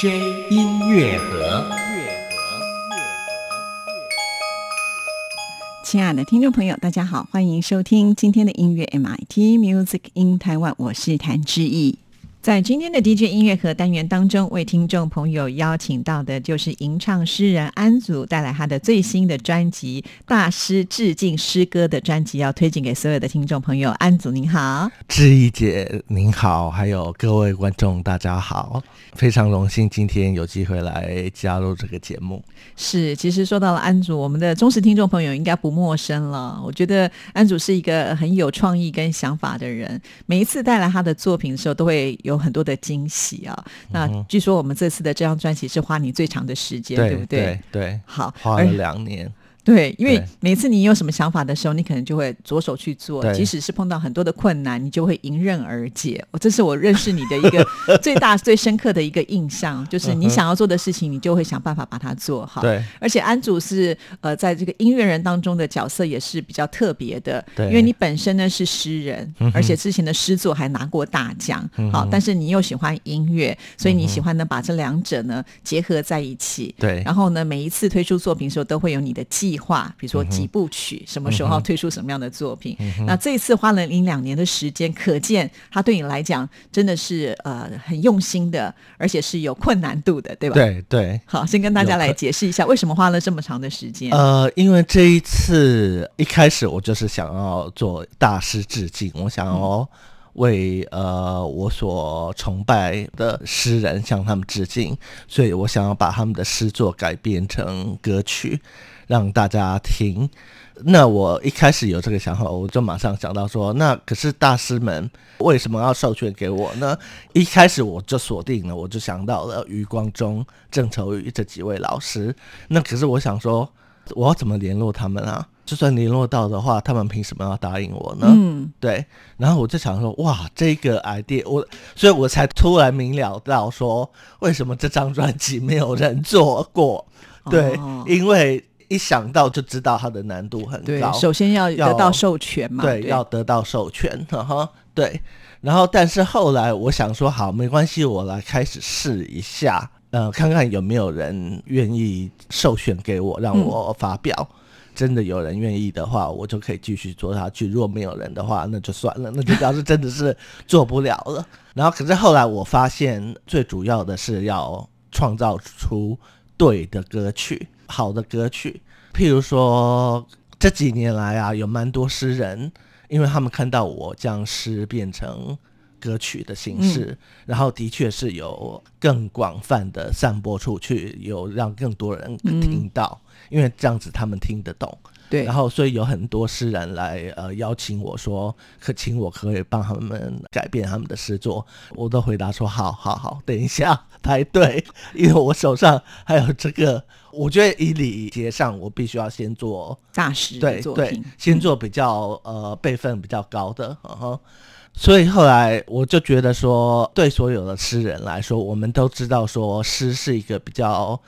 DJ 音乐盒。亲爱的听众朋友，大家好，欢迎收听今天的音乐 MIT Music in Taiwan，我是谭志毅。在今天的 DJ 音乐盒单元当中，为听众朋友邀请到的就是吟唱诗人安祖，带来他的最新的专辑《大师致敬诗歌》的专辑，要推荐给所有的听众朋友。安祖您好，志毅姐您好，还有各位观众大家好，非常荣幸今天有机会来加入这个节目。是，其实说到了安祖，我们的忠实听众朋友应该不陌生了。我觉得安祖是一个很有创意跟想法的人，每一次带来他的作品的时候，都会有很多的惊喜啊。那据说我们这次的这张专辑是花你最长的时间，对不对？对，好，花了两年。对，因为每次你有什么想法的时候，你可能就会着手去做，即使是碰到很多的困难，你就会迎刃而解。我这是我认识你的一个 最大、最深刻的一个印象，就是你想要做的事情，你就会想办法把它做好。对，而且安祖是呃，在这个音乐人当中的角色也是比较特别的，因为你本身呢是诗人，而且之前的诗作还拿过大奖。好，但是你又喜欢音乐，所以你喜欢呢把这两者呢结合在一起。对，然后呢，每一次推出作品的时候，都会有你的记。计划，比如说几部曲，什么时候推出什么样的作品？那这一次花了你两年的时间，可见他对你来讲真的是呃很用心的，而且是有困难度的，对吧？对对。好，先跟大家来解释一下，为什么花了这么长的时间？呃，因为这一次一开始我就是想要做大师致敬，我想要为呃我所崇拜的诗人向他们致敬，所以我想要把他们的诗作改编成歌曲。让大家听，那我一开始有这个想法，我就马上想到说，那可是大师们为什么要授权给我呢？一开始我就锁定了，我就想到了余光中、郑愁予这几位老师。那可是我想说，我要怎么联络他们啊？就算联络到的话，他们凭什么要答应我呢？嗯，对。然后我就想说，哇，这个 idea，我，所以我才突然明了到说，为什么这张专辑没有人做过？对，因为。一想到就知道它的难度很高，首先要得到授权嘛，对，要得到授权，哈，对。然后，但是后来我想说，好，没关系，我来开始试一下，呃，看看有没有人愿意授权给我，让我发表。真的有人愿意的话，我就可以继续做下去；如果没有人的话，那就算了，那就 表示真的是做不了了。然后，可是后来我发现，最主要的是要创造出对的歌曲。好的歌曲，譬如说这几年来啊，有蛮多诗人，因为他们看到我将诗变成歌曲的形式，然后的确是有更广泛的散播出去，有让更多人听到，因为这样子他们听得懂。对，然后所以有很多诗人来呃邀请我说，可请我可以帮他们改变他们的诗作，我都回答说好好好，等一下排队，因为我手上还有这个。我觉得以礼节上，我必须要先做 大师对对，先做比较呃辈分比较高的，然后所以后来我就觉得说，对所有的诗人来说，我们都知道说诗是一个比较。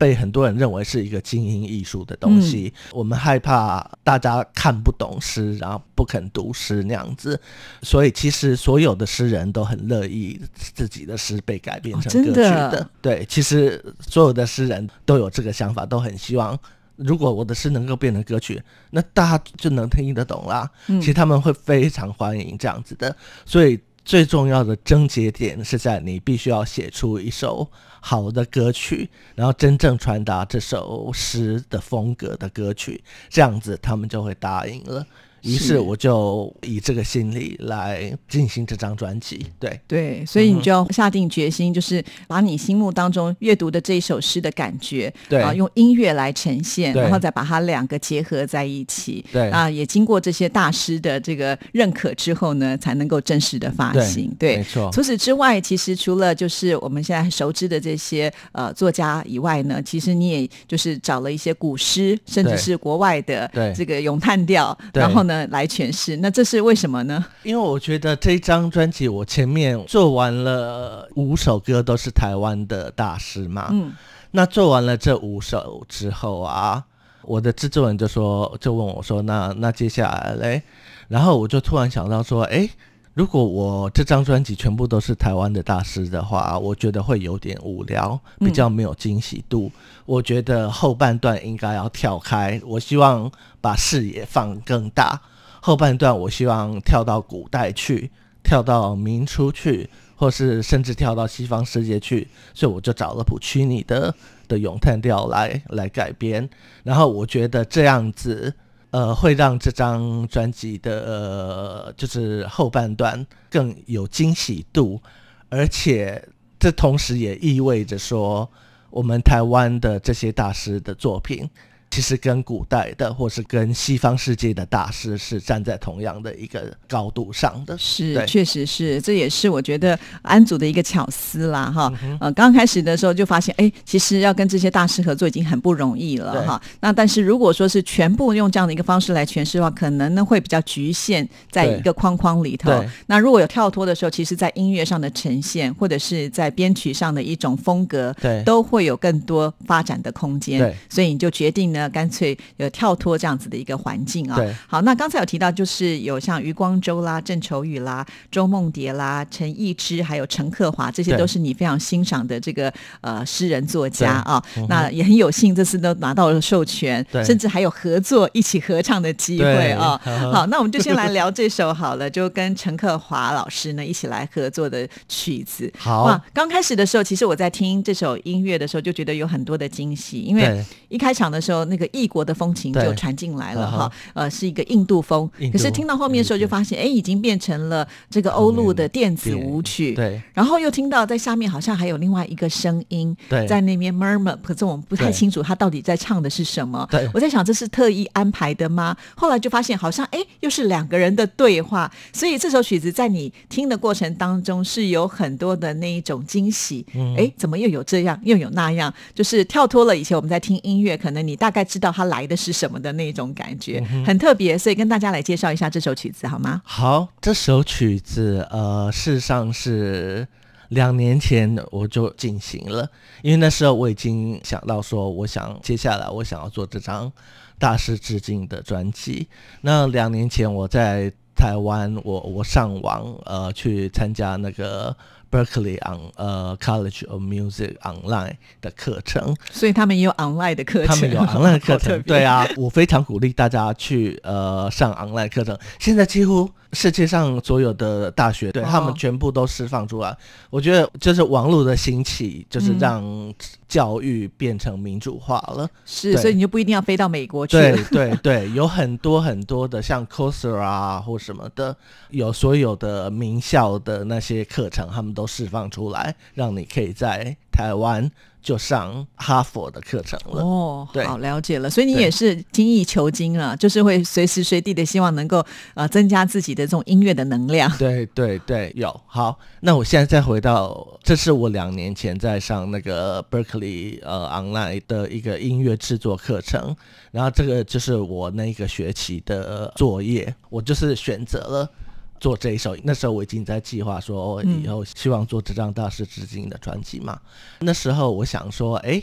被很多人认为是一个精英艺术的东西，我们害怕大家看不懂诗，然后不肯读诗那样子，所以其实所有的诗人都很乐意自己的诗被改编成歌曲的。对，其实所有的诗人都有这个想法，都很希望如果我的诗能够变成歌曲，那大家就能听得懂啦。其实他们会非常欢迎这样子的，所以。最重要的症结点是在你必须要写出一首好的歌曲，然后真正传达这首诗的风格的歌曲，这样子他们就会答应了。于是是我就以这个心理来进行这张专辑。对，对，所以你就要下定决心，就是把你心目当中阅读的这一首诗的感觉，对啊，用音乐来呈现，然后再把它两个结合在一起。对啊，也经过这些大师的这个认可之后呢，才能够正式的发行。对，没错除此之外，其实除了就是我们现在熟知的这些呃作家以外呢，其实你也就是找了一些古诗，甚至是国外的对这个咏叹调，对然后呢来诠释。那这是为什么呢？因为我觉得这张专辑我前面做完了五首歌，都是台湾的大师嘛。嗯，那做完了这五首之后啊，我的制作人就说，就问我说，那那接下来嘞？然后我就突然想到说，诶，如果我这张专辑全部都是台湾的大师的话，我觉得会有点无聊，比较没有惊喜度。我觉得后半段应该要跳开，我希望把视野放更大。后半段我希望跳到古代去，跳到明初去，或是甚至跳到西方世界去，所以我就找了普契尼的的咏叹调来来改编。然后我觉得这样子，呃，会让这张专辑的、呃、就是后半段更有惊喜度，而且这同时也意味着说，我们台湾的这些大师的作品。其实跟古代的，或是跟西方世界的大师是站在同样的一个高度上的。是，确实是，这也是我觉得安祖的一个巧思啦，哈。嗯呃，刚开始的时候就发现，哎，其实要跟这些大师合作已经很不容易了，哈。那但是如果说是全部用这样的一个方式来诠释的话，可能呢会比较局限在一个框框里头。那如果有跳脱的时候，其实在音乐上的呈现，或者是在编曲上的一种风格，对都会有更多发展的空间。对所以你就决定呢，干脆有跳脱这样子的一个环境啊。对好，那刚才有提到，就是有像余光周啦、郑愁予啦、周梦蝶啦、陈逸之，还有陈克华，这些都是你非常欣赏的这个呃诗人作家对啊。那也很有幸这次都拿到了授权，对甚至还有合作一起合唱的机会啊。好，那我们就先来聊这首好了，就跟陈克华老师呢一起来合作的曲子。好哇，刚开始的时候，其实我在听这首音乐的时候，就觉得有很多的惊喜，因为一开场的时候，那个异国的风情就传进来了哈，呃，是一个印度风。可是听到后面的时候，就发现，哎，已经变成了这个欧陆的电子舞曲。对然后又听到在下面好像还有另外一个声音对在那边 murmur，可是我们不太清楚他到底在唱的是什么。对我在想这是特意安排的吗？后来就发现好像哎又是两个人的对话，所以这首曲子在你听的过程当中是有很多的那一种惊喜。嗯哎、怎么又有这样又有那样？就是跳脱了以前我们在听音乐，可能你大概知道它来的是什么的那种感觉，嗯很特别。所以跟大家来介绍一下这首曲子好吗？好，这首曲子呃，事实上是两年前我就进行了，因为那时候我已经想到说，我想接下来我想要做这张大师致敬的专辑。那两年前我在台湾，我我上网呃去参加那个 Berkeley on 呃 College of Music Online 的课程，所以他们也有 online 的课程，他们有 online 课程，对啊，我非常鼓励大家去呃上 online 课程。现在几乎世界上所有的大学，对、哦他们全部都释放出来。我觉得就是网络的兴起，就是嗯让教育变成民主化了。是，所以你就不一定要飞到美国去对了。对对，有很多很多的像 Coursera 啊或什么的，有所有的名校的那些课程，他们都释放出来，让你可以在台湾就上哈佛的课程了。哦，对好了解了，所以你也是精益求精啊，就是会随时随地的希望能够呃增加自己的这种音乐的能量。对对对，有好。那我现在再回到，这是我两年前在上那个 Berkeley 呃 online 的一个音乐制作课程，然后这个就是我那个学期的作业，我就是选择了。做这一首，那时候我已经在计划说，我以后希望做这张大师致敬的专辑嘛。那时候我想说，诶，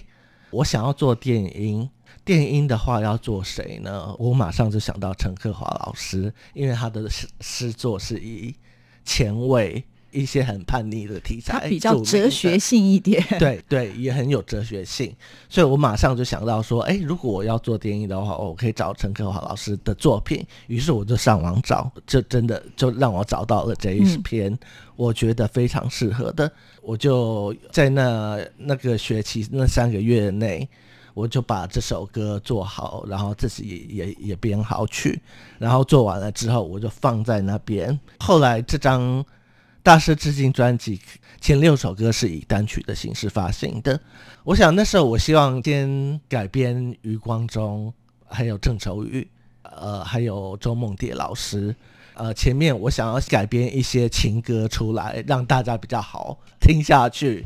我想要做电音，电音的话要做谁呢？我马上就想到陈克华老师，因为他的诗诗作是以前卫一些很叛逆的题材，它比较哲学。性一点。对对，也很有哲学性，所以我马上就想到说，哎，如果我要做电影的话，我可以找陈克华老师的作品。于是我就上网找，就真的就让我找到了这一嗯篇，我觉得非常适合的。我就在那那个学期那三个月内，我就把这首歌做好，然后自己也也也编好曲，然后做完了之后，我就放在那边。后来这张大师致敬专辑前六首歌是以单曲的形式发行的。我想那时候我希望先改编余光中，还有郑愁予，呃，还有周梦蝶老师。呃，前面我想要改编一些情歌出来，让大家比较好听下去。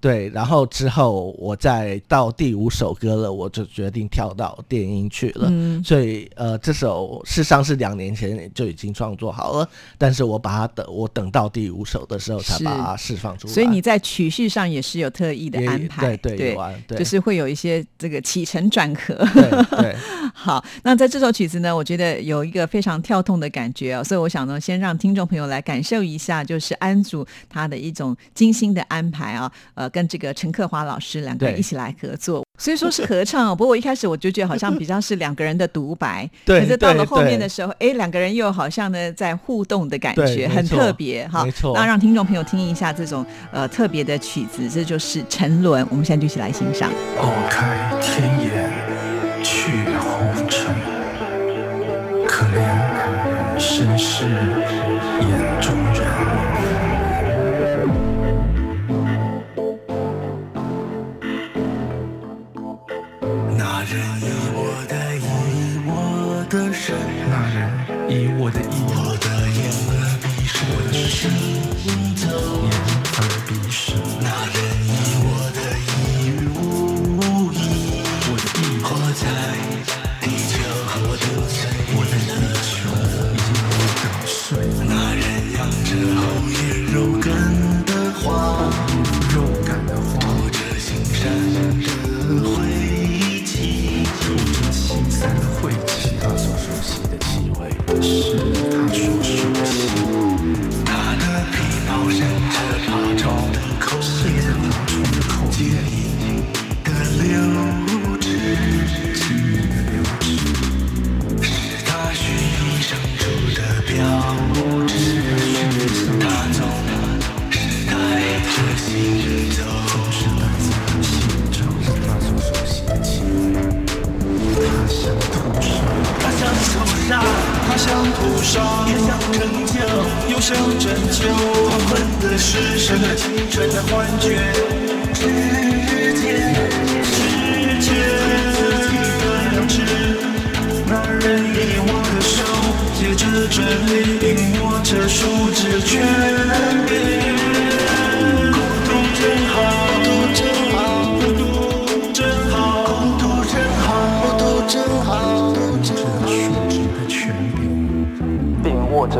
对，然后之后我再到第五首歌了，我就决定跳到电音去了。嗯，所以呃，这首事实上是两年前就已经创作好了，但是我把它等我等到第五首的时候才把它释放出来。所以你在曲序上也是有特意的安排，对对对，就是会有一些这个起承转合。对，好，那在这首曲子呢，我觉得有一个非常跳动的感觉哦，所以我想呢，先让听众朋友来感受一下，就是安祖他的一种精心的安排啊，呃。跟这个陈克华老师两个人一起来合作，所以说是合唱。不过我一开始我就觉得好像比较是两个人的独白，可是到了后面的时候，哎，两个人又好像呢在互动的感觉，很特别哈。没错，那让听众朋友听一下这种呃特别的曲子，这就是《沉沦》。我们现在就一起来欣赏。拨开天眼去红尘，可怜身世大人以我的以我的身以我的我的眼。身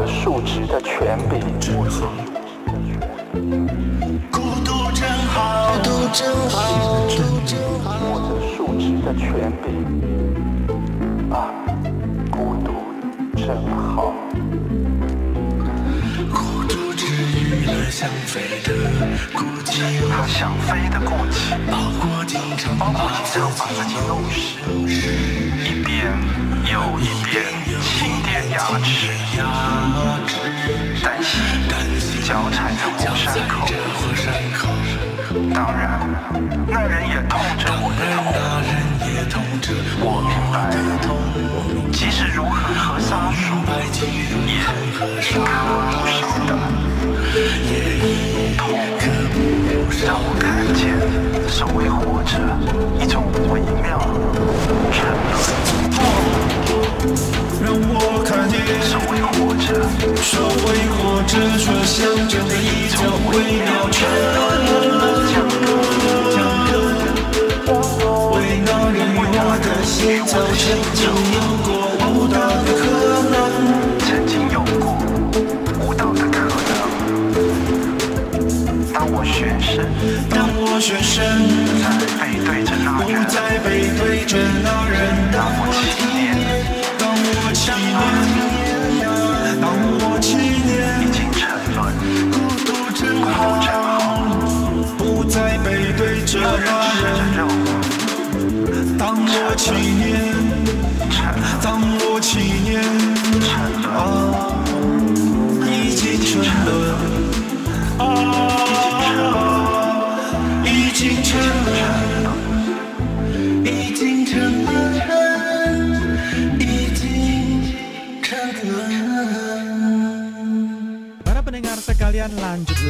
数值的权柄。孤独真，孤独真好，孤独真好。握着数值的权柄。想飞的孤寂，他想飞的孤寂，包括经常把自己弄湿，一边又一边,轻点牙齿电压，担心脚踩着火山口，当然那人也痛着我的痛，我明白，即使如何和沙数，也看不少。也一同歌。让我看见所谓活着一种微妙沉沦。让我看见所谓活着，所谓活着却象征着一微妙沉沦。为那人我的心早沉静。转身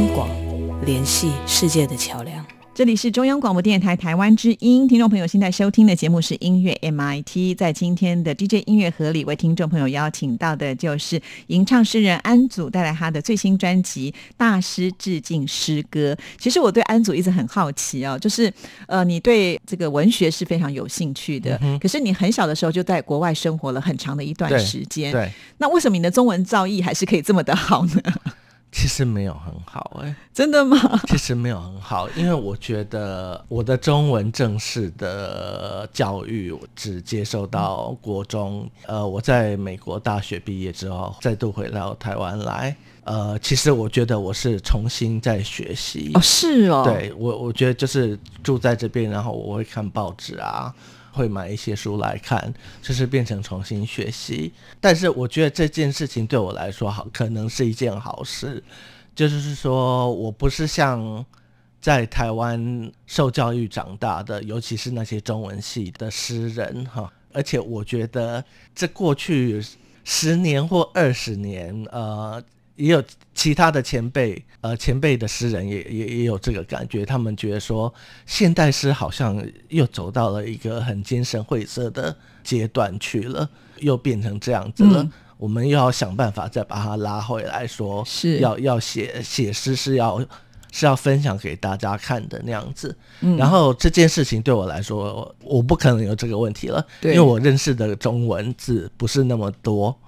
央广联系世界的桥梁。这里是中央广播电台台湾之音，听众朋友现在收听的节目是音乐 MIT。在今天的 DJ 音乐盒里，为听众朋友邀请到的就是吟唱诗人安祖带来他的最新专辑《大师致敬诗歌》。其实我对安祖一直很好奇哦，就是呃，你对这个文学是非常有兴趣的，可是你很小的时候就在国外生活了很长的一段时间，对，那为什么你的中文造诣还是可以这么的好呢？其实没有很好哎、真的吗？其实没有很好，因为我觉得我的中文正式的教育我只接受到国中，呃，我在美国大学毕业之后，再度回到台湾来，呃，其实我觉得我是重新在学习，哦，是哦，对我，我觉得就是住在这边，然后我会看报纸啊，会买一些书来看，就是变成重新学习。但是我觉得这件事情对我来说好，可能是一件好事，就是说我不是像在台湾受教育长大的，尤其是那些中文系的诗人哈，而且我觉得这过去十年或二十年，呃。也有其他的前辈，呃，前辈的诗人也也也有这个感觉，他们觉得说，现代诗好像又走到了一个很精神晦涩的阶段去了，又变成这样子了。嗯我们又要想办法再把它拉回来说，是要要写写诗是要是要分享给大家看的那样子。嗯然后这件事情对我来说，我不可能有这个问题了，因为我认识的中文字不是那么多。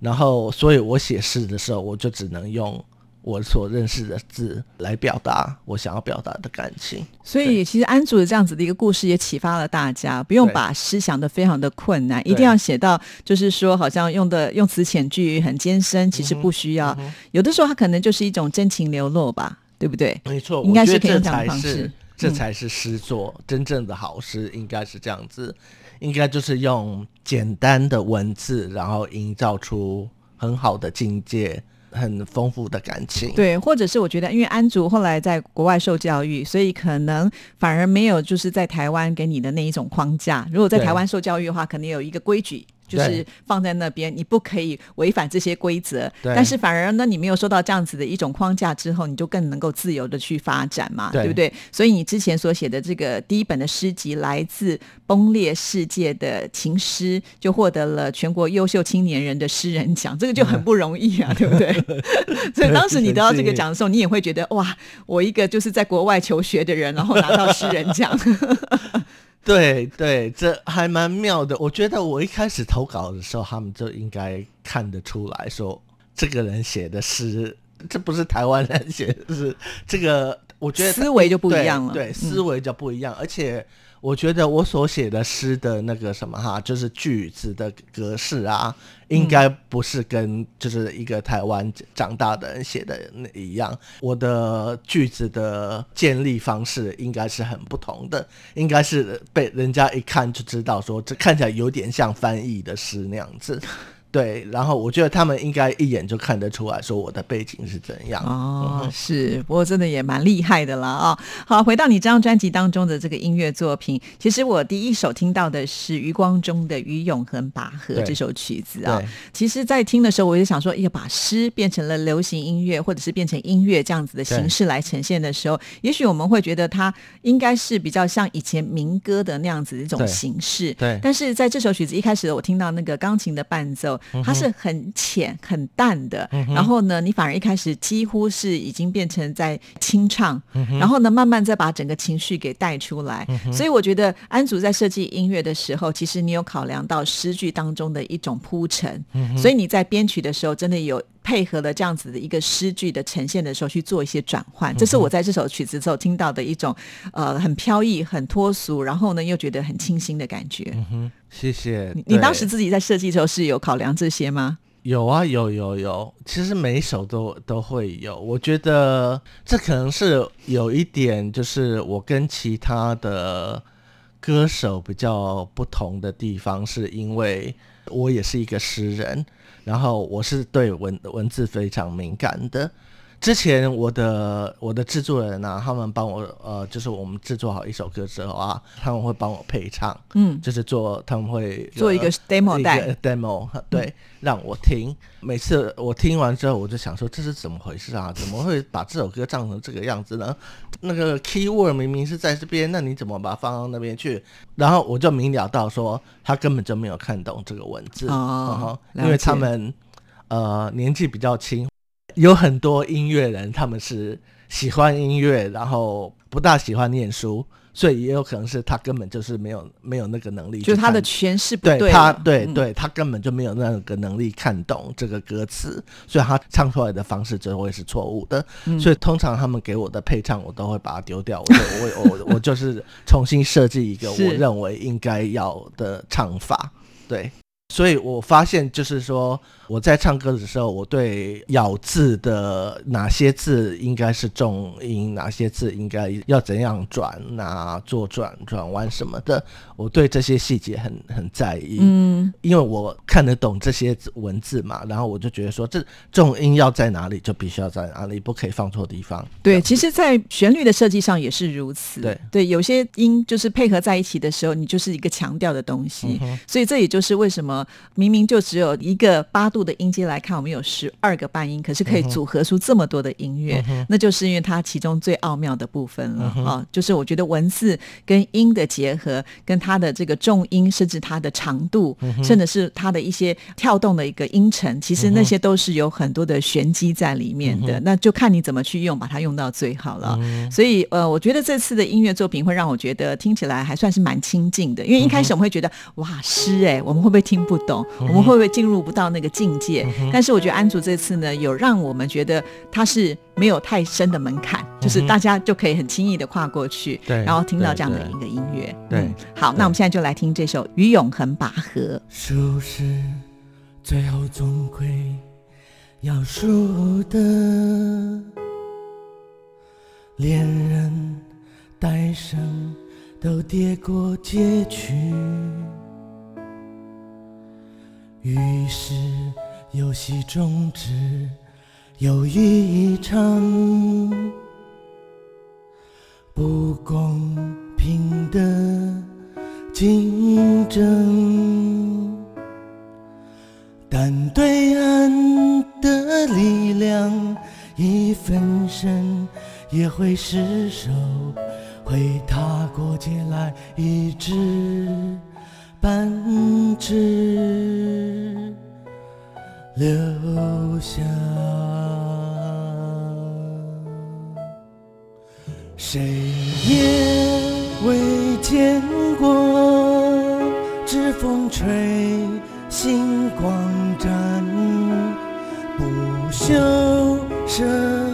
然后，所以我写诗的时候，我就只能用我所认识的字来表达我想要表达的感情。所以其实安祖的这样子的一个故事也启发了大家，不用把诗想的非常的困难，一定要写到就是说好像用的用词遣句很艰深，其实不需要。有的时候它可能就是一种真情流露吧，对不对？没错，应该是可以这样的才是方式。嗯这才是诗作，真正的好诗应该是这样子，应该就是用简单的文字，然后营造出很好的境界，很丰富的感情。对，或者是我觉得，因为安竹后来在国外受教育，所以可能反而没有就是在台湾给你的那一种框架。如果在台湾受教育的话，可能有一个规矩。就是放在那边，你不可以违反这些规则。但是反而呢，你没有受到这样子的一种框架之后，你就更能够自由的去发展嘛，对对不对？所以你之前所写的这个第一本的诗集来自崩裂世界的情诗，就获得了全国优秀青年人的诗人奖，这个就很不容易啊，对不对？所以当时你得到这个奖的时候，你也会觉得哇，我一个就是在国外求学的人，然后拿到诗人奖，对对，这还蛮妙的。我觉得我一开始投稿的时候，他们就应该看得出来说，这个人写的诗，这不是台湾人写的，是这个。我觉得思维就不一样了对，思维就不一样。而且我觉得我所写的诗的那个什么哈，就是句子的格式啊，应该不是跟就是一个台湾长大的人写的那一样。我的句子的建立方式应该是很不同的，应该是被人家一看就知道说这看起来有点像翻译的诗那样子。对，然后我觉得他们应该一眼就看得出来说我的背景是怎样。哦，是，不过真的也蛮厉害的啦啊、好，回到你这张专辑当中的这个音乐作品，其实我第一首听到的是余光中的《与永恒拔河》这首曲子啊对。其实，在听的时候，我就想说，要把诗变成了流行音乐，或者是变成音乐这样子的形式来呈现的时候，也许我们会觉得它应该是比较像以前民歌的那样子的一种形式。对但是在这首曲子一开始，我听到那个钢琴的伴奏，嗯它是很浅、很淡的。然后呢，你反而一开始几乎是已经变成在清唱，嗯然后呢，慢慢再把整个情绪给带出来。所以我觉得安祖在设计音乐的时候，其实你有考量到诗句当中的一种铺陈，嗯所以你在编曲的时候，真的有。配合了这样子的一个诗句的呈现的时候，去做一些转换，这是我在这首曲子之后听到的一种呃很飘逸、很脱俗，然后呢又觉得很清新的感觉。嗯哼谢谢。你你当时自己在设计的时候是有考量这些吗？有啊，有有有，其实每一首都都会有。我觉得这可能是有一点，就是我跟其他的歌手比较不同的地方，是因为我也是一个诗人，然后我是对文文字非常敏感的。之前我的我的制作人啊，他们帮我呃，就是我们制作好一首歌之后啊，他们会帮我配唱，嗯，就是做他们会做一个 demo 带 demo，对，让我听。每次我听完之后，我就想说这是怎么回事啊？怎么会把这首歌唱成这个样子呢？那个 key word 明明是在这边，那你怎么把它放到那边去？然后我就明了到说，他根本就没有看懂这个文字，因为他们呃年纪比较轻，有很多音乐人他们是喜欢音乐，然后不大喜欢念书，所以也有可能是他根本就是没有没有那个能力，就是他的诠释不对对他对、嗯对他根本就没有那个能力看懂这个歌词，所以他唱出来的方式就会是错误的。嗯所以通常他们给我的配唱，我都会把它丢掉，我就我我 我就是重新设计一个我认为应该要的唱法，对。所以我发现，就是说我在唱歌的时候，我对咬字的哪些字应该是重音，哪些字应该要怎样转啊，做转转弯什么的，我对这些细节很很在意。嗯，因为我看得懂这些文字嘛，然后我就觉得说，这重音要在哪里，就必须要在哪里，不可以放错地方。对，其实，在旋律的设计上也是如此。对对，有些音就是配合在一起的时候，你就是一个强调的东西。嗯所以这也就是为什么明明就只有一个八度的音阶来看，我们有十二个半音，可是可以组合出这么多的音乐，那就是因为它其中最奥妙的部分了啊、就是我觉得文字跟音的结合，跟它的这个重音，甚至它的长度，甚至是它的一些跳动的一个音程，其实那些都是有很多的玄机在里面的。那就看你怎么去用，把它用到最好了。所以呃，我觉得这次的音乐作品会让我觉得听起来还算是蛮亲近的，因为一开始我们会觉得、哇诗哎、我们会不会听不懂？我们会不会进入不到那个境界？但是我觉得安祖这次呢，有让我们觉得它是没有太深的门槛，就是大家就可以很轻易的跨过去，对然后听到对这样的一个音乐。对嗯好，那我们现在就来听这首《与永恒拔河》。输是最后总归要输的，恋人带伤都跌过街区，于是游戏终止，又一场不公平的竞争。但对岸的力量一分身也会失手，会踏过界来一直半只留下。谁也未见过指风吹，星光展，不朽生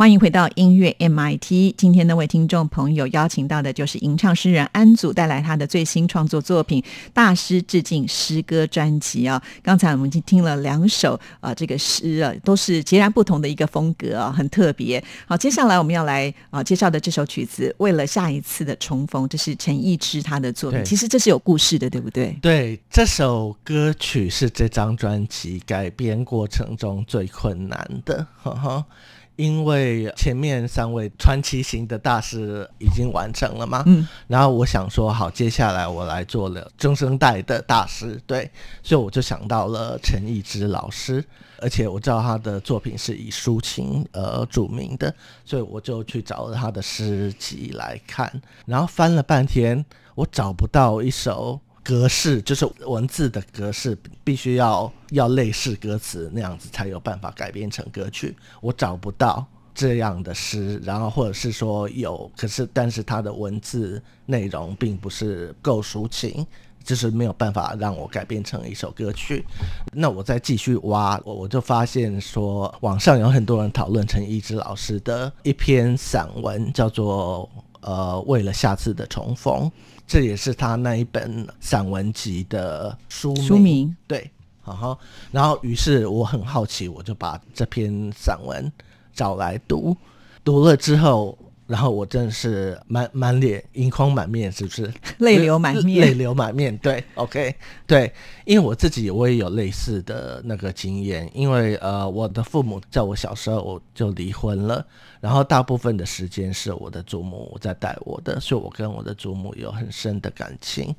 欢迎回到音乐 MIT。今天呢，为听众朋友邀请到的就是吟唱诗人安祖，带来他的最新创作作品《大师致敬诗歌专辑》啊。刚才我们已经听了两首啊，这个诗啊，都是截然不同的一个风格啊，很特别。好，接下来我们要来啊介绍的这首曲子《为了下一次的重逢》，这是陈奕之他的作品。其实这是有故事的，对不对？对，这首歌曲是这张专辑改编过程中最困难的，呵呵，因为前面三位传奇型的大师已经完成了嘛，嗯，然后我想说，好，接下来我来做了中生代的大师，对，所以我就想到了陈奕之老师，而且我知道他的作品是以抒情而著名的，所以我就去找了他的诗集来看，然后翻了半天，我找不到一首格式，就是文字的格式，必须要要类似歌词那样子才有办法改编成歌曲，我找不到。这样的诗，然后或者是说有，可是但是它的文字内容并不是够抒情，就是没有办法让我改编成一首歌曲。那我再继续挖，我我就发现说，网上有很多人讨论陈奕之老师的一篇散文，叫做呃为了下次的重逢，这也是他那一本散文集的书名。书名对，然后然后于是我很好奇，我就把这篇散文找来读，读了之后。然后我真的是满满脸盈眶满面，是不是？泪流满面 泪流满面。对，OK，对，因为我自己我也有类似的那个经验，因为呃，我的父母在我小时候就离婚了，然后大部分的时间是我的祖母在带我的，所以我跟我的祖母有很深的感情。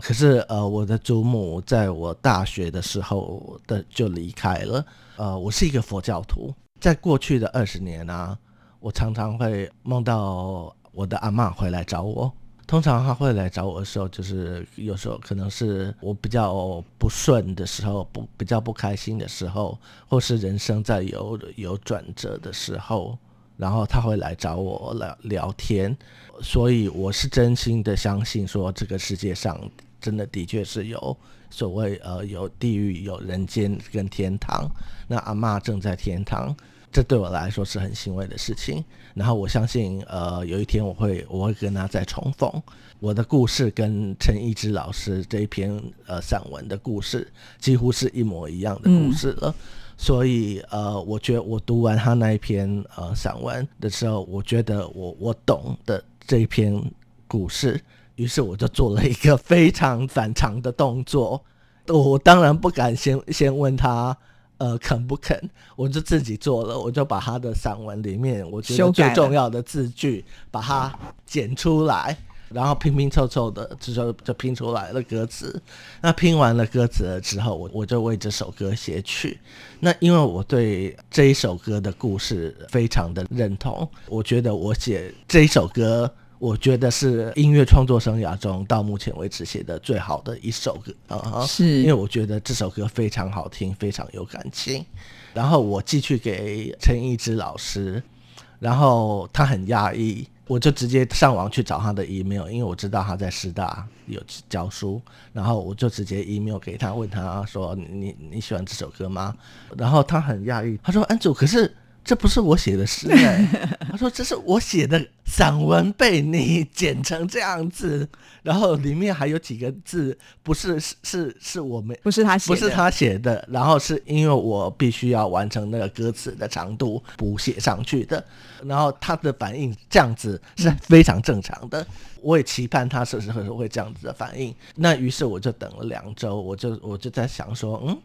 可是呃，我的祖母在我大学的时候的就离开了。呃，我是一个佛教徒，在过去的二十年啊。我常常会梦到我的阿嬷回来找我。通常她会来找我的时候，就是有时候可能是我比较不顺的时候，不比较不开心的时候，或是人生在有有转折的时候，然后她会来找我聊聊天。所以我是真心的相信，说这个世界上真的的确是有所谓呃有地狱、有人间跟天堂。那阿嬷正在天堂。这对我来说是很欣慰的事情，然后我相信，呃，有一天我会我会跟他再重逢。我的故事跟陈一之老师这一篇呃散文的故事几乎是一模一样的故事了，所以呃，我觉得我读完他那一篇呃散文的时候，我觉得我我懂的这一篇故事，于是我就做了一个非常反常的动作，我当然不敢先先问他。呃，肯不肯？我就自己做了，我就把他的散文里面我觉得最重要的字句，把它剪出来，然后拼拼凑凑的，就就就拼出来了歌词。那拼完了歌词了之后，我我就为这首歌写曲。那因为我对这一首歌的故事非常的认同，我觉得我写这一首歌。我觉得是音乐创作生涯中到目前为止写的最好的一首歌啊！是因为我觉得这首歌非常好听，非常有感情。然后我寄去给陈奕之老师，然后他很讶异，我就直接上网去找他的 email，因为我知道他在师大有教书，然后我就直接 email 给他，问他说：“你你你喜欢这首歌吗？”然后他很讶异，他说：“安祖，可是。”这不是我写的诗哎，他说这是我写的散文被你剪成这样子，然后里面还有几个字不是是是是我们不是他写不是他写的，然后是因为我必须要完成那个歌词的长度补写上去的，然后他的反应这样子是非常正常的，我也期盼他是时候会这样子的反应，那于是我就等了两周，我就我就在想说，嗯。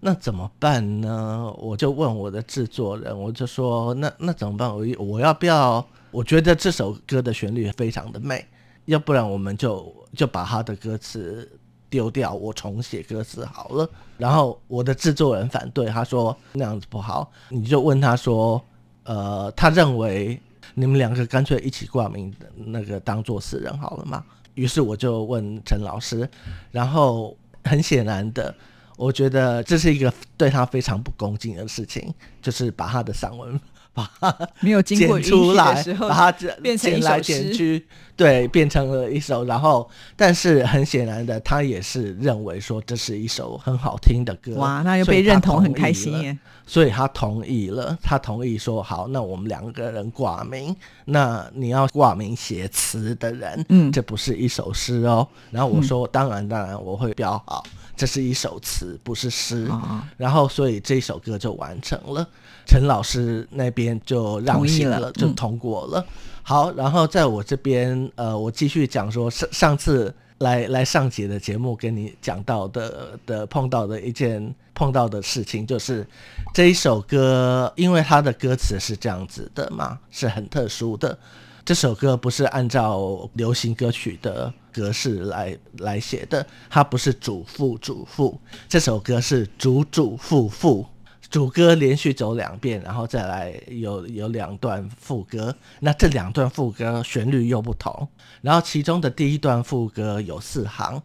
那怎么办呢？我就问我的制作人，我就说那那怎么办？我我要不要？我觉得这首歌的旋律非常的美，要不然我们就就把他的歌词丢掉，我重写歌词好了。然后我的制作人反对，他说那样子不好。你就问他说，呃，他认为你们两个干脆一起挂名那个当做死人好了嘛？于是我就问陈老师，然后很显然的。我觉得这是一个对他非常不恭敬的事情，就是把他的散文把它没有经过剪出来，时候把它变成一剪来。剪去，对，变成了一首。然后，但是很显然的，他也是认为说这是一首很好听的歌。哇，那又被认同，很开心耶。所以他同意了，他同意说好，那我们两个人挂名，那你要挂名写词的人，嗯这不是一首诗哦。然后我说，当然当然，我会标好，这是一首词，不是诗。哦然后所以这首歌就完成了，陈老师那边就让同意了就嗯通过了。好，然后在我这边，呃，我继续讲说上上次来来上节的节目跟你讲到的的碰到的一件碰到的事情，就是这一首歌，因为它的歌词是这样子的嘛，是很特殊的。这首歌不是按照流行歌曲的格式来来写的，它不是主副主副，这首歌是主主副副。主歌连续走两遍，然后再来有有两段副歌，那这两段副歌旋律又不同，然后其中的第一段副歌有四行，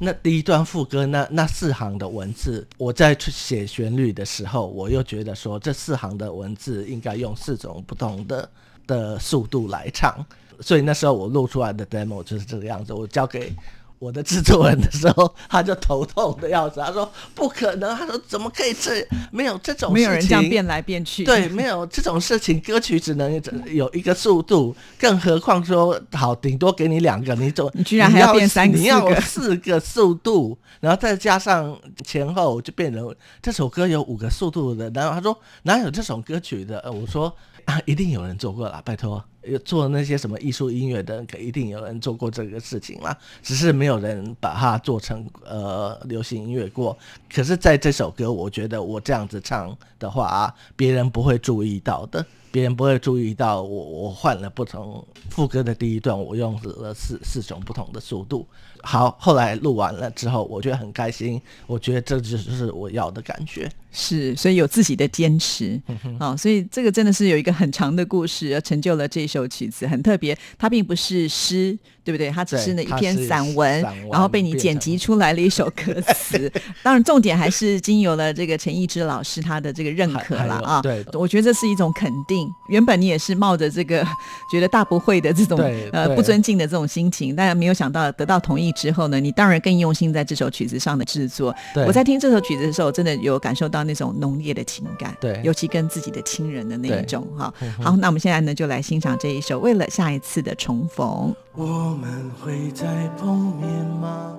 那第一段副歌那那四行的文字，我在去写旋律的时候，我又觉得说这四行的文字应该用四种不同的的速度来唱，所以那时候我录出来的 demo 就是这个样子，我交给。我的制作人的时候，他就头痛的要死。他说：“不可能！”他说：“怎么可以这没有这种没有人事情这样变来变去。对，没有这种事情，歌曲只能有一个速度，更何况说好，顶多给你两个，你总 你居然还要要变三个你要有四个四个速度，然后再加上前后，就变成这首歌有五个速度的。然后他说哪有这种歌曲的？呃我说啊，一定有人做过啦，拜托。做那些什么艺术音乐的，可一定有人做过这个事情啦，只是没有人把它做成呃流行音乐过。可是在这首歌，我觉得我这样子唱的话啊，别人不会注意到的，别人不会注意到我我换了不同副歌的第一段，我用了四四种不同的速度。好，后来录完了之后，我觉得很开心，我觉得这就是我要的感觉。是，所以有自己的坚持，嗯哦，所以这个真的是有一个很长的故事，而成就了这首曲子，很特别。它并不是诗，对不对？它只是那一篇散文，然后被你剪辑出来了一首歌词。当然，重点还是经由了这个陈义之老师他的这个认可了啊。对我觉得这是一种肯定。原本你也是冒着这个觉得大不会的这种呃不尊敬的这种心情，但没有想到得到同意之后呢，你当然更用心在这首曲子上的制作。我在听这首曲子的时候，真的有感受到那种浓烈的情感，对尤其跟自己的亲人的那一对种哈好，那我们现在呢就来欣赏这一首《为了下一次的重逢》。我们会再碰面吗？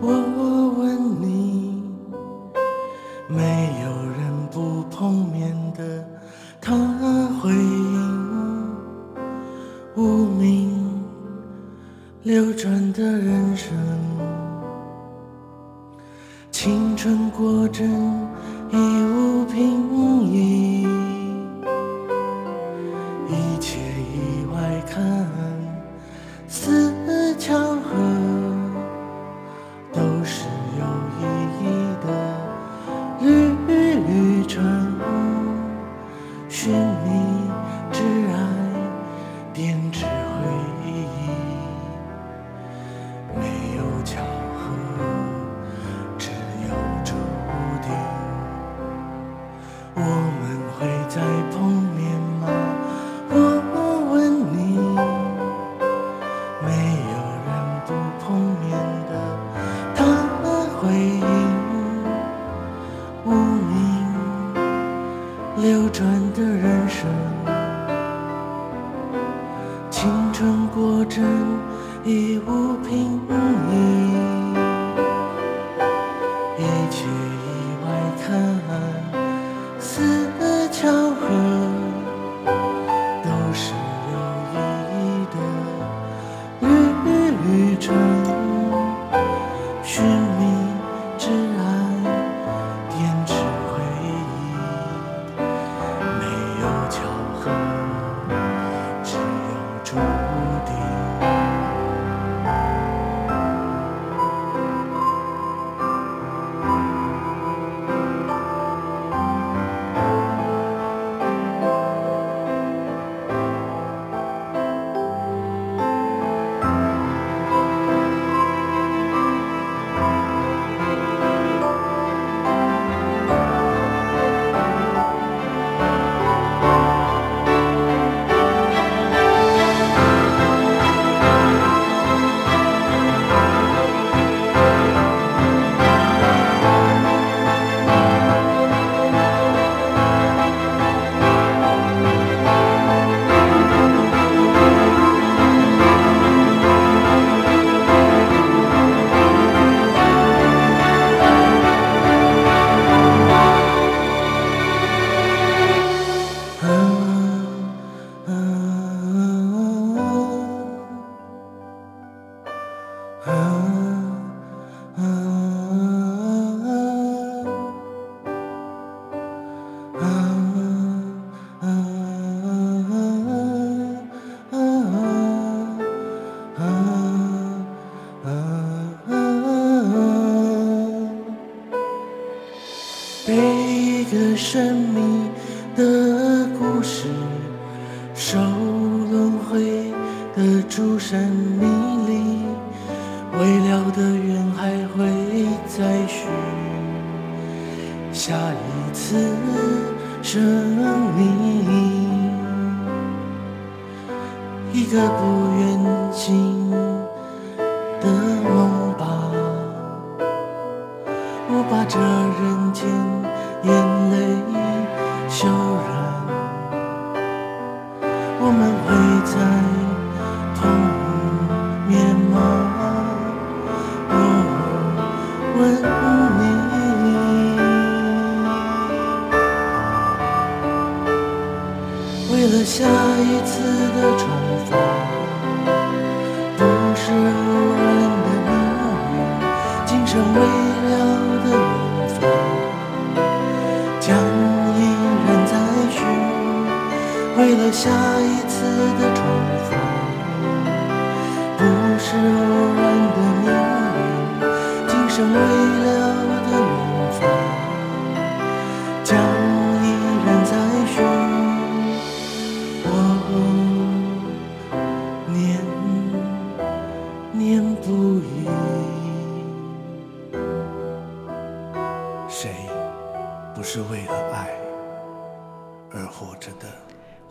我问你，没有人不碰面的。他回应，无名流转的人生，青春过阵已无凭 düşün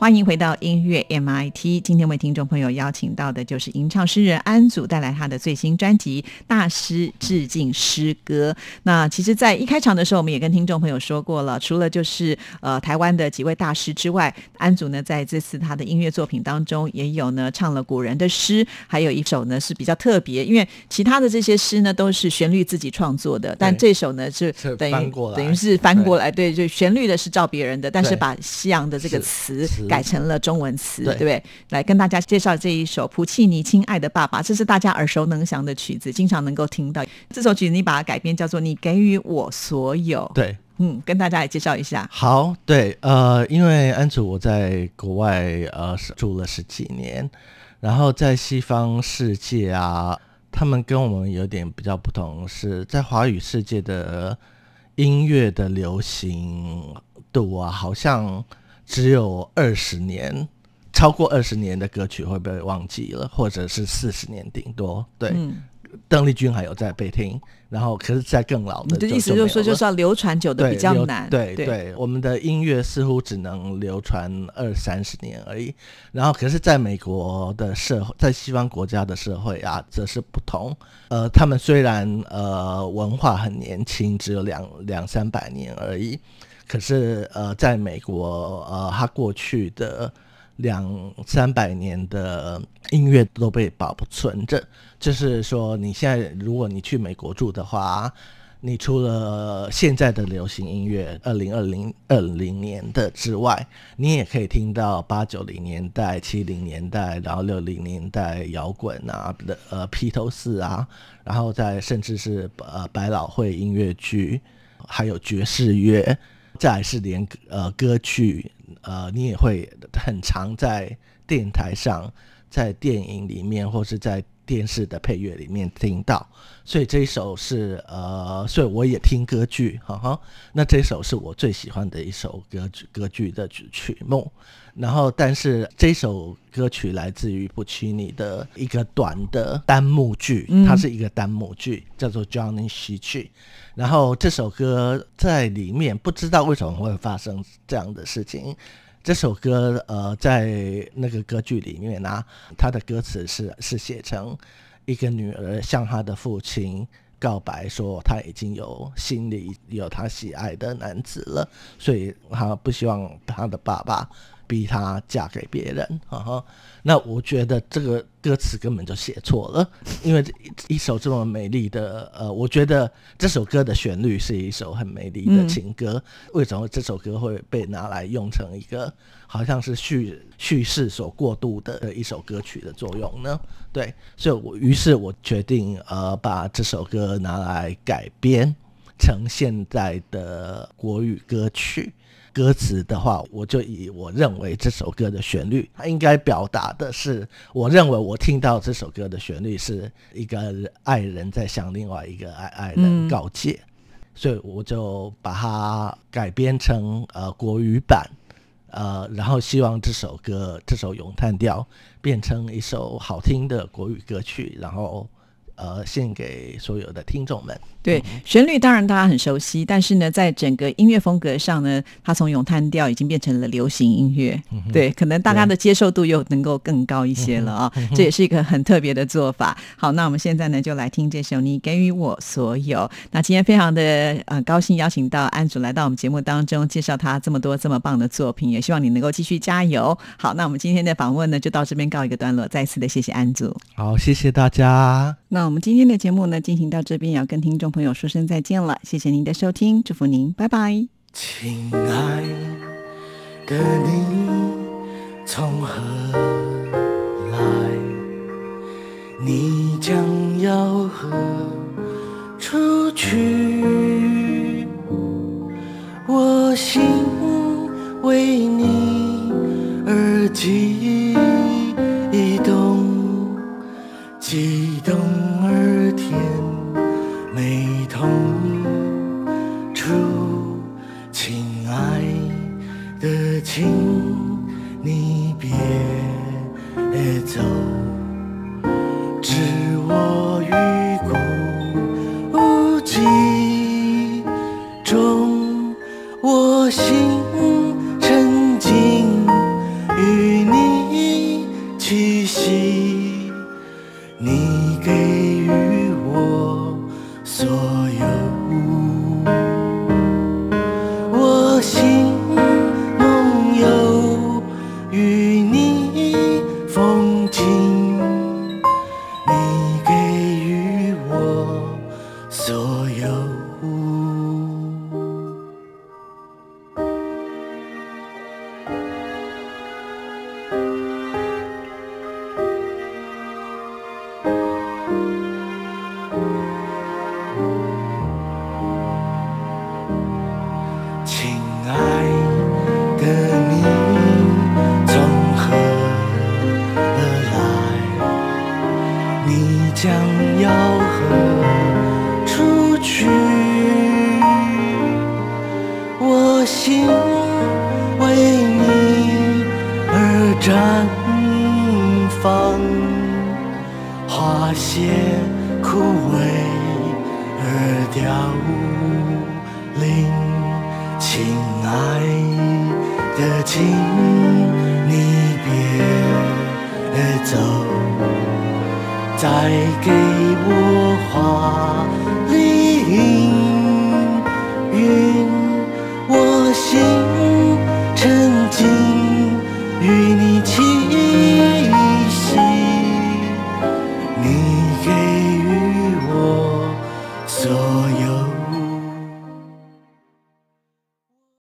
欢迎回到音乐 MIT。今天为听众朋友邀请到的就是吟唱诗人安祖，带来他的最新专辑《大师致敬诗歌》。那其实，在一开场的时候，我们也跟听众朋友说过了，除了就是呃台湾的几位大师之外，安祖呢在这次他的音乐作品当中，也有呢唱了古人的诗，还有一首呢是比较特别，因为其他的这些诗呢都是旋律自己创作的，但这首呢是是等于翻过来。等于是翻过来，对，就旋律的是照别人的，但是把西洋的这个词词改成了中文词，对对不对？来跟大家介绍这一首普契尼《亲爱的爸爸》，这是大家耳熟能详的曲子，经常能够听到。这首曲子你把它改编叫做《你给予我所有》，，对，嗯，跟大家来介绍一下。好，对，呃，因为安祖我在国外呃是住了十几年，然后在西方世界啊，他们跟我们有点比较不同，是在华语世界的音乐的流行度啊，好像只有二十年，超过二十年的歌曲会被忘记了，或者是四十年顶多，对。嗯，邓丽君还有在被听，然后可是，在更老的就你的意思就是说，就是要流传久的比较难，对对对，我们的音乐似乎只能流传二三十年而已。然后，可是在美国的社会，在西方国家的社会啊，则是不同。呃，他们虽然呃文化很年轻，只有两两三百年而已，可是呃，在美国呃，它过去的两三百年的音乐都被保存着。就是说，你现在如果你去美国住的话，你除了现在的流行音乐，二零二零二零年的之外，你也可以听到八九零年代、七零年代，然后六零年代摇滚啊的呃披头士啊，然后再甚至是呃百老汇音乐剧，还有爵士乐，再是连呃歌曲，呃你也会很常在电台上、在电影里面或是在电视的配乐里面听到，所以这一首是呃，所以我也听歌剧，哈哈。那这首是我最喜欢的一首歌剧歌剧的曲曲目。然后，但是这首歌曲来自于布奇尼的一个短的单幕剧，嗯它是一个单幕剧，叫做《Johnny 西去》。然后这首歌在里面不知道为什么会发生这样的事情。这首歌呃，在那个歌剧里面啊，它的歌词是是写成一个女儿向她的父亲告白说，她已经有心里有她喜爱的男子了，所以她不希望她的爸爸逼她嫁给别人。哈哈，那我觉得这个歌词根本就写错了，因为一一首这么美丽的呃，我觉得这首歌的旋律是一首很美丽的嗯情歌，为什么这首歌会被拿来用成一个好像是叙叙事所过度的一首歌曲的作用呢？对，所以我于是我决定呃把这首歌拿来改编成现在的国语歌曲。歌词的话，我就以我认为这首歌的旋律，它应该表达的是，我认为我听到这首歌的旋律是一个爱人在向另外一个爱爱人嗯。告诫，所以我就把它改编成呃国语版，呃，然后希望这首歌这首咏叹调变成一首好听的国语歌曲，然后呃献给所有的听众们。对，旋律当然大家很熟悉，但是呢，在整个音乐风格上呢，它从咏叹调已经变成了流行音乐。对，可能大家的接受度又能够更高一些了啊、这也是一个很特别的做法。好，那我们现在呢，就来听这首《你给予我所有》。那今天非常的呃高兴邀请到安祖来到我们节目当中，介绍他这么多这么棒的作品，也希望你能够继续加油。好，那我们今天的访问呢，就到这边告一个段落。再次的谢谢安祖。好，谢谢大家。那我们今天的节目呢，进行到这边，也要跟听众朋友说声再见了。谢谢您的收听，祝福您，拜拜。亲爱的你从何来？你将要何处去？我心为你而激动，激